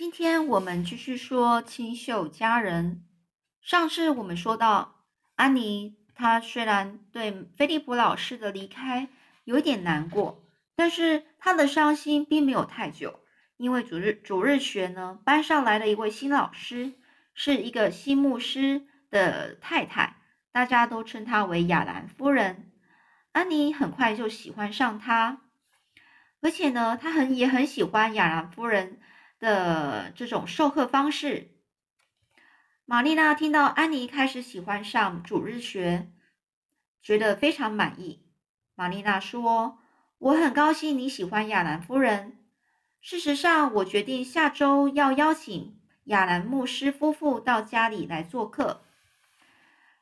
今天我们继续说清秀佳人。上次我们说到，安妮她虽然对菲利普老师的离开有点难过，但是她的伤心并没有太久，因为主日主日学呢，班上来了一位新老师，是一个新牧师的太太，大家都称她为亚兰夫人。安妮很快就喜欢上她，而且呢，她很也很喜欢亚兰夫人。的这种授课方式，玛丽娜听到安妮开始喜欢上主日学，觉得非常满意。玛丽娜说：“我很高兴你喜欢亚兰夫人。事实上，我决定下周要邀请亚兰牧师夫妇到家里来做客。”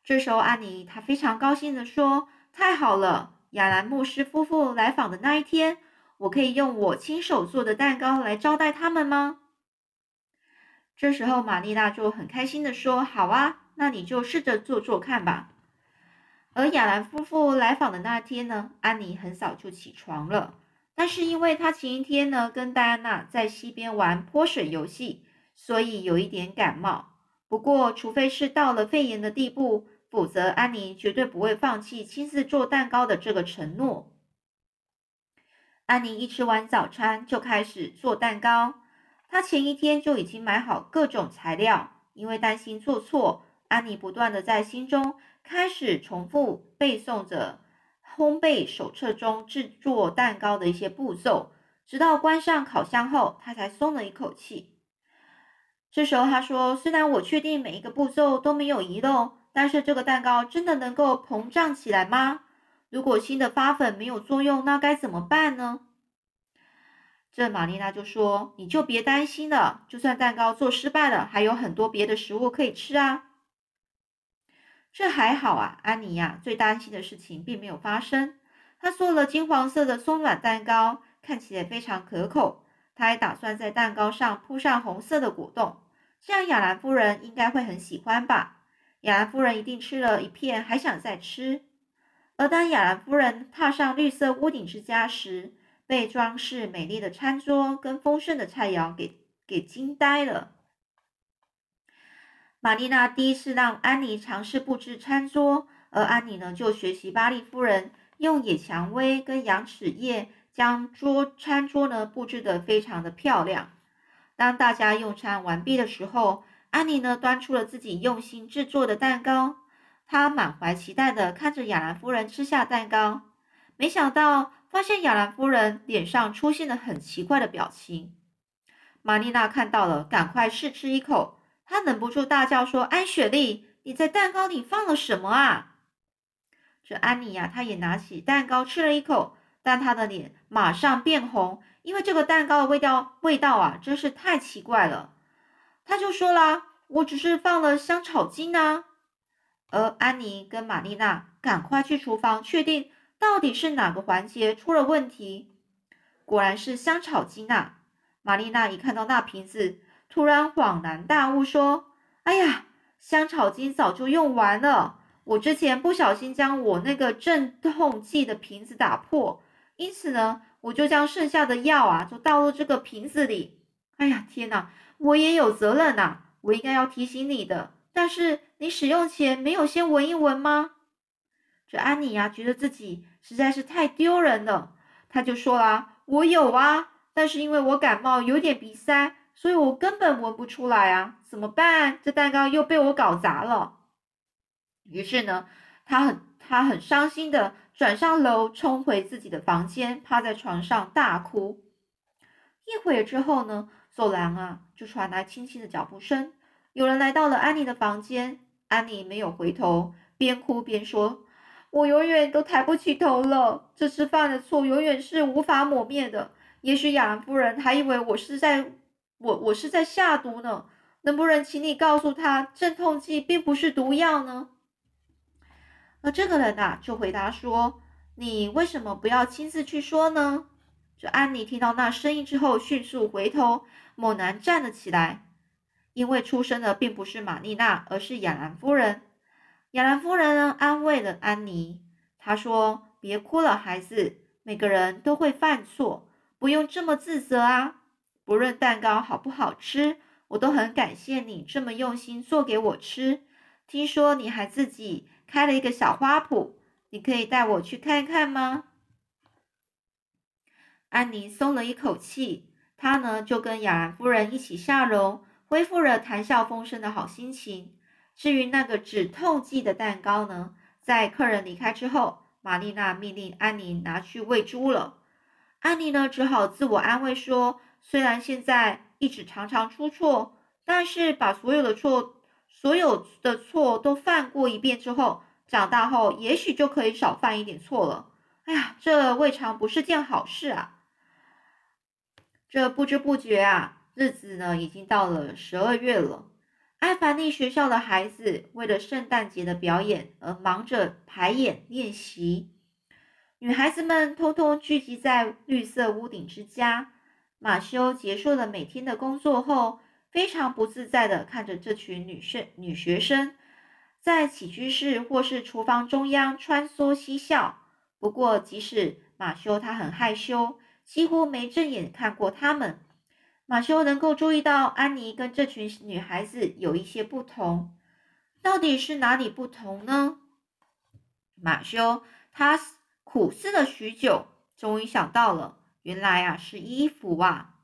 这时候，安妮她非常高兴的说：“太好了！亚兰牧师夫妇来访的那一天。”我可以用我亲手做的蛋糕来招待他们吗？这时候，玛丽娜就很开心的说：“好啊，那你就试着做做看吧。”而亚兰夫妇来访的那天呢，安妮很早就起床了，但是因为她前一天呢跟戴安娜在溪边玩泼水游戏，所以有一点感冒。不过，除非是到了肺炎的地步，否则安妮绝对不会放弃亲自做蛋糕的这个承诺。安妮一吃完早餐就开始做蛋糕。她前一天就已经买好各种材料，因为担心做错，安妮不断的在心中开始重复背诵着烘焙手册中制作蛋糕的一些步骤，直到关上烤箱后，她才松了一口气。这时候她说：“虽然我确定每一个步骤都没有遗漏，但是这个蛋糕真的能够膨胀起来吗？”如果新的发粉没有作用，那该怎么办呢？这玛丽娜就说：“你就别担心了，就算蛋糕做失败了，还有很多别的食物可以吃啊。”这还好啊，安妮呀，最担心的事情并没有发生。她做了金黄色的松软蛋糕，看起来非常可口。她还打算在蛋糕上铺上红色的果冻，这样亚兰夫人应该会很喜欢吧？亚兰夫人一定吃了一片，还想再吃。而当亚兰夫人踏上绿色屋顶之家时，被装饰美丽的餐桌跟丰盛的菜肴给给惊呆了。玛丽娜第一次让安妮尝试布置餐桌，而安妮呢就学习巴利夫人用野蔷薇跟羊齿叶将桌餐桌呢布置得非常的漂亮。当大家用餐完毕的时候，安妮呢端出了自己用心制作的蛋糕。他满怀期待的看着亚兰夫人吃下蛋糕，没想到发现亚兰夫人脸上出现了很奇怪的表情。玛丽娜看到了，赶快试吃一口，她忍不住大叫说：“安雪莉，你在蛋糕里放了什么啊？”这安妮呀，她也拿起蛋糕吃了一口，但她的脸马上变红，因为这个蛋糕的味道味道啊，真是太奇怪了。她就说啦：“我只是放了香草精啊。”而安妮跟玛丽娜赶快去厨房，确定到底是哪个环节出了问题。果然是香草精啊！玛丽娜一看到那瓶子，突然恍然大悟，说：“哎呀，香草精早就用完了。我之前不小心将我那个镇痛剂的瓶子打破，因此呢，我就将剩下的药啊，就倒入这个瓶子里。哎呀，天哪！我也有责任呐，我应该要提醒你的。”但是你使用前没有先闻一闻吗？这安妮呀，觉得自己实在是太丢人了，她就说啦：“我有啊，但是因为我感冒有点鼻塞，所以我根本闻不出来啊，怎么办？这蛋糕又被我搞砸了。”于是呢，她很她很伤心的转上楼，冲回自己的房间，趴在床上大哭。一会儿之后呢，走廊啊就传来轻轻的脚步声。有人来到了安妮的房间，安妮没有回头，边哭边说：“我永远都抬不起头了，这次犯的错永远是无法抹灭的。也许亚兰夫人还以为我是在我我是在下毒呢。能不能请你告诉他，镇痛剂并不是毒药呢？”而这个人呐，就回答说：“你为什么不要亲自去说呢？”这安妮听到那声音之后，迅速回头，猛然站了起来。因为出生的并不是玛丽娜，而是亚兰夫人。亚兰夫人呢，安慰了安妮。她说：“别哭了，孩子，每个人都会犯错，不用这么自责啊。不论蛋糕好不好吃，我都很感谢你这么用心做给我吃。听说你还自己开了一个小花圃，你可以带我去看看吗？”安妮松了一口气，她呢就跟雅兰夫人一起下楼，恢复了谈笑风生的好心情。至于那个止痛剂的蛋糕呢，在客人离开之后，玛丽娜命令安妮拿去喂猪了。安妮呢只好自我安慰说：“虽然现在一直常常出错，但是把所有的错。”所有的错都犯过一遍之后，长大后也许就可以少犯一点错了。哎呀，这未尝不是件好事啊！这不知不觉啊，日子呢已经到了十二月了。艾凡尼学校的孩子为了圣诞节的表演而忙着排演练习，女孩子们通通聚集在绿色屋顶之家。马修结束了每天的工作后。非常不自在的看着这群女生、女学生在起居室或是厨房中央穿梭嬉笑。不过，即使马修他很害羞，几乎没正眼看过他们，马修能够注意到安妮跟这群女孩子有一些不同。到底是哪里不同呢？马修他苦思了许久，终于想到了，原来啊是衣服啊。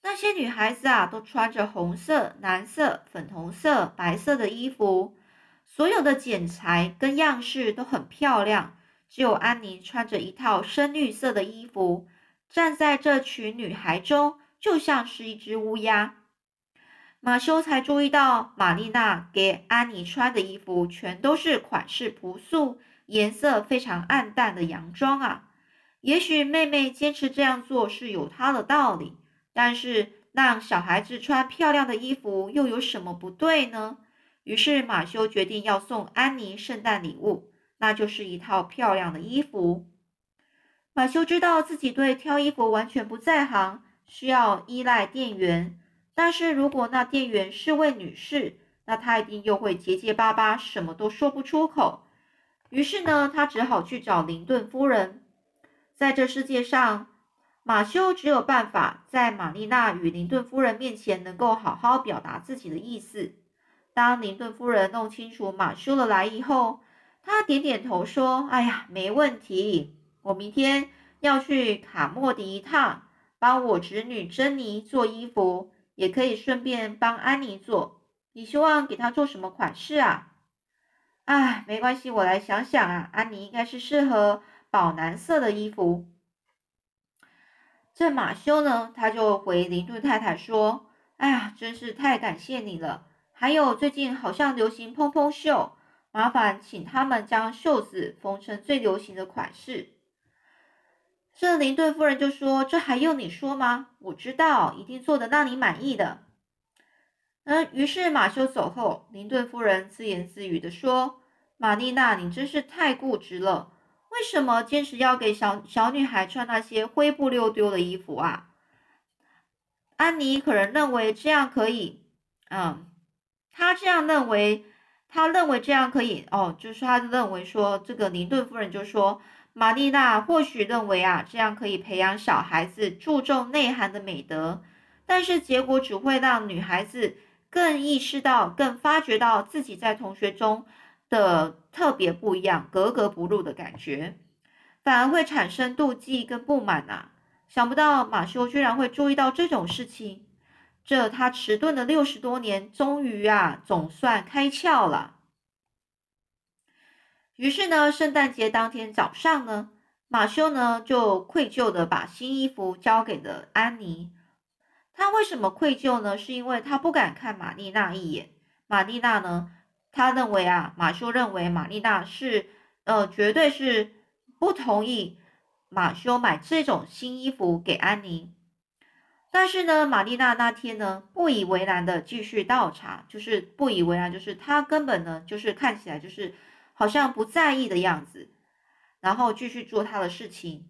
那些女孩子啊，都穿着红色、蓝色、粉红色、白色的衣服，所有的剪裁跟样式都很漂亮。只有安妮穿着一套深绿色的衣服，站在这群女孩中，就像是一只乌鸦。马修才注意到，玛丽娜给安妮穿的衣服全都是款式朴素、颜色非常暗淡的洋装啊。也许妹妹坚持这样做是有她的道理。但是让小孩子穿漂亮的衣服又有什么不对呢？于是马修决定要送安妮圣诞礼物，那就是一套漂亮的衣服。马修知道自己对挑衣服完全不在行，需要依赖店员。但是如果那店员是位女士，那她一定又会结结巴巴，什么都说不出口。于是呢，她只好去找林顿夫人。在这世界上。马修只有办法在玛丽娜与林顿夫人面前能够好好表达自己的意思。当林顿夫人弄清楚马修的来意后，她点点头说：“哎呀，没问题，我明天要去卡莫迪一趟，帮我侄女珍妮做衣服，也可以顺便帮安妮做。你希望给她做什么款式啊？”“哎，没关系，我来想想啊。安妮应该是适合宝蓝色的衣服。”这马修呢，他就回林顿太太说：“哎呀，真是太感谢你了！还有最近好像流行蓬蓬袖，麻烦请他们将袖子缝成最流行的款式。”这林顿夫人就说：“这还用你说吗？我知道，一定做得让你满意的。”嗯，于是马修走后，林顿夫人自言自语的说：“玛丽娜，你真是太固执了。”为什么坚持要给小小女孩穿那些灰不溜丢的衣服啊？安妮可能认为这样可以，嗯，她这样认为，她认为这样可以哦，就是她认为说，这个林顿夫人就说，玛丽娜或许认为啊，这样可以培养小孩子注重内涵的美德，但是结果只会让女孩子更意识到、更发觉到自己在同学中。的特别不一样，格格不入的感觉，反而会产生妒忌跟不满呐。想不到马修居然会注意到这种事情，这他迟钝了六十多年，终于啊，总算开窍了。于是呢，圣诞节当天早上呢，马修呢就愧疚的把新衣服交给了安妮。他为什么愧疚呢？是因为他不敢看玛丽娜一眼。玛丽娜呢？他认为啊，马修认为玛丽娜是，呃，绝对是不同意马修买这种新衣服给安妮。但是呢，玛丽娜那天呢，不以为然的继续倒茶，就是不以为然，就是她根本呢，就是看起来就是好像不在意的样子，然后继续做她的事情。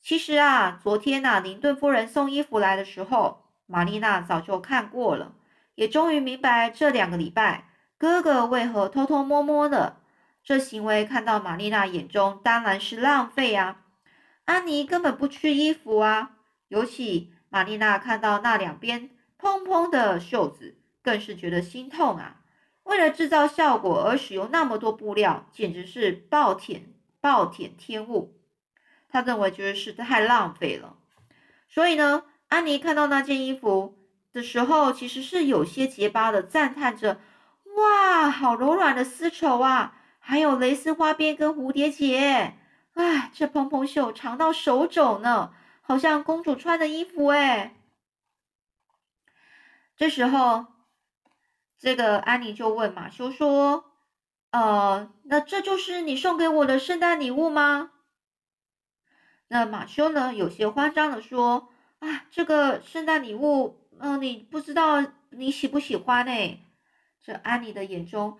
其实啊，昨天呐，林顿夫人送衣服来的时候，玛丽娜早就看过了，也终于明白这两个礼拜。哥哥为何偷偷摸摸的？这行为看到玛丽娜眼中当然是浪费啊！安妮根本不缺衣服啊，尤其玛丽娜看到那两边蓬蓬的袖子，更是觉得心痛啊！为了制造效果而使用那么多布料，简直是暴殄暴殄天物。他认为觉得是太浪费了。所以呢，安妮看到那件衣服的时候，其实是有些结巴的，赞叹着：“哇，好柔软的丝绸啊！还有蕾丝花边跟蝴蝶结，哎，这蓬蓬袖长到手肘呢，好像公主穿的衣服哎。”这时候，这个安妮就问马修说：“呃，那这就是你送给我的圣诞礼物吗？”那马修呢？有些慌张的说：“啊，这个圣诞礼物，嗯，你不知道你喜不喜欢呢？”这安妮的眼中，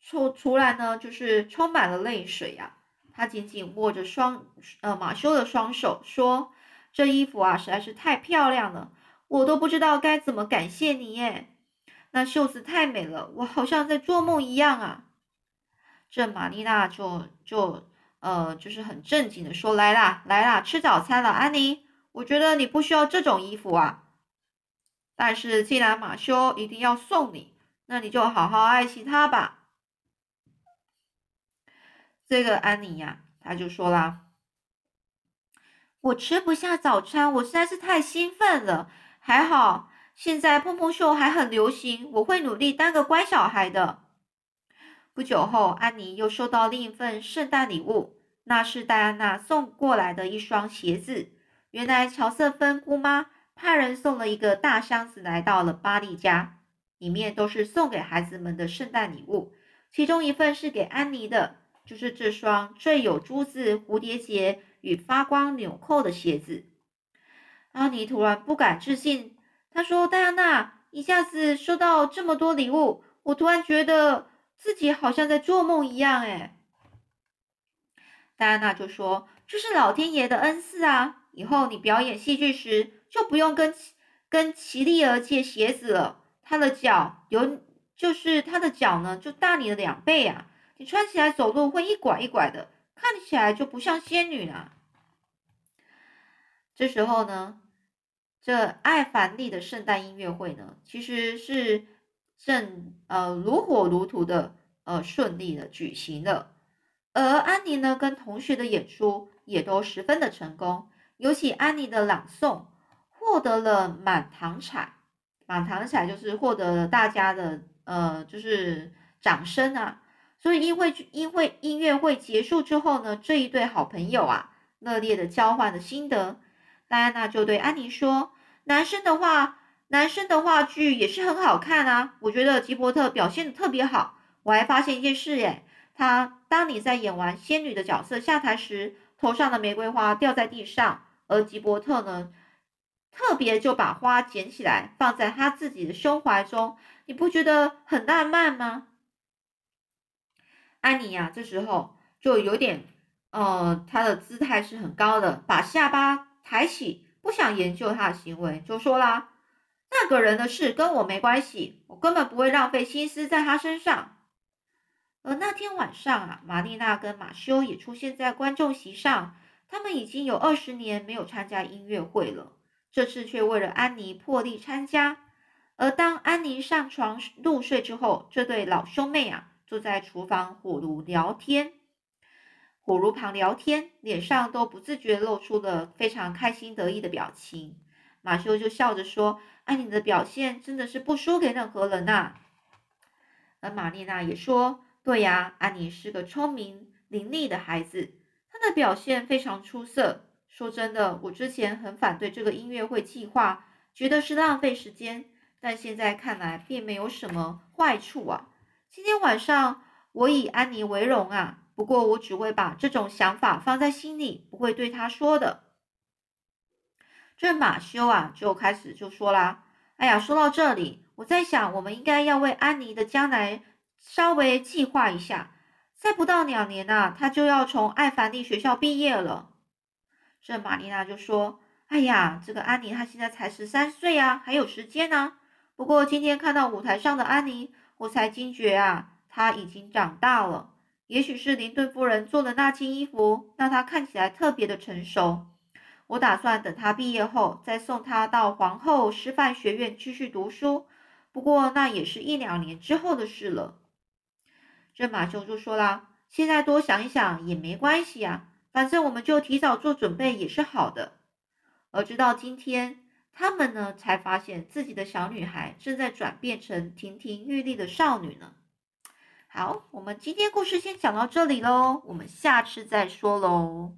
出出来呢，就是充满了泪水呀。她紧紧握着双呃马修的双手，说：“这衣服啊，实在是太漂亮了，我都不知道该怎么感谢你耶。那袖子太美了，我好像在做梦一样啊。”这玛丽娜就就。呃，就是很正经的说：“来啦，来啦，吃早餐了，安妮。我觉得你不需要这种衣服啊。但是既然马修一定要送你，那你就好好爱惜它吧。”这个安妮呀，她就说啦：“我吃不下早餐，我实在是太兴奋了。还好现在蓬蓬秀还很流行，我会努力当个乖小孩的。”不久后，安妮又收到另一份圣诞礼物，那是戴安娜送过来的一双鞋子。原来乔瑟芬姑妈派人送了一个大箱子来到了巴利家，里面都是送给孩子们的圣诞礼物。其中一份是给安妮的，就是这双缀有珠子、蝴蝶结与发光纽扣的鞋子。安妮突然不敢置信，他说：“戴安娜，一下子收到这么多礼物，我突然觉得……”自己好像在做梦一样，哎，戴安娜就说：“这是老天爷的恩赐啊！以后你表演戏剧时就不用跟跟奇丽儿借鞋子了，她的脚有，就是她的脚呢，就大你的两倍啊！你穿起来走路会一拐一拐的，看起来就不像仙女了。”这时候呢，这艾凡利的圣诞音乐会呢，其实是。正呃如火如荼的呃顺利的举行了，而安妮呢跟同学的演出也都十分的成功，尤其安妮的朗诵获得了满堂彩，满堂彩就是获得了大家的呃就是掌声啊，所以因为因为音乐会结束之后呢，这一对好朋友啊热烈的交换了心得，戴安娜就对安妮说，男生的话。男生的话剧也是很好看啊，我觉得吉伯特表现的特别好。我还发现一件事，耶，他当你在演完仙女的角色下台时，头上的玫瑰花掉在地上，而吉伯特呢，特别就把花捡起来放在他自己的胸怀中，你不觉得很浪漫吗？安妮呀，这时候就有点，呃，她的姿态是很高的，把下巴抬起，不想研究他的行为，就说啦。那个人的事跟我没关系，我根本不会浪费心思在他身上。而那天晚上啊，玛丽娜跟马修也出现在观众席上。他们已经有二十年没有参加音乐会了，这次却为了安妮破例参加。而当安妮上床入睡之后，这对老兄妹啊坐在厨房火炉聊天，火炉旁聊天，脸上都不自觉露出了非常开心得意的表情。马修就笑着说。安妮的表现真的是不输给任何人呐。而玛丽娜也说：“对呀，安妮是个聪明伶俐的孩子，她的表现非常出色。说真的，我之前很反对这个音乐会计划，觉得是浪费时间，但现在看来并没有什么坏处啊。今天晚上我以安妮为荣啊，不过我只会把这种想法放在心里，不会对他说的。”这马修啊，就开始就说啦：“哎呀，说到这里，我在想，我们应该要为安妮的将来稍微计划一下。再不到两年呐，她就要从艾凡利学校毕业了。”这玛丽娜就说：“哎呀，这个安妮她现在才十三岁啊，还有时间呢。不过今天看到舞台上的安妮，我才惊觉啊，她已经长大了。也许是林顿夫人做的那件衣服，让她看起来特别的成熟。”我打算等她毕业后再送她到皇后师范学院继续读书，不过那也是一两年之后的事了。这马修就说啦：“现在多想一想也没关系呀，反正我们就提早做准备也是好的。”而直到今天，他们呢才发现自己的小女孩正在转变成亭亭玉立的少女呢。好，我们今天故事先讲到这里喽，我们下次再说喽。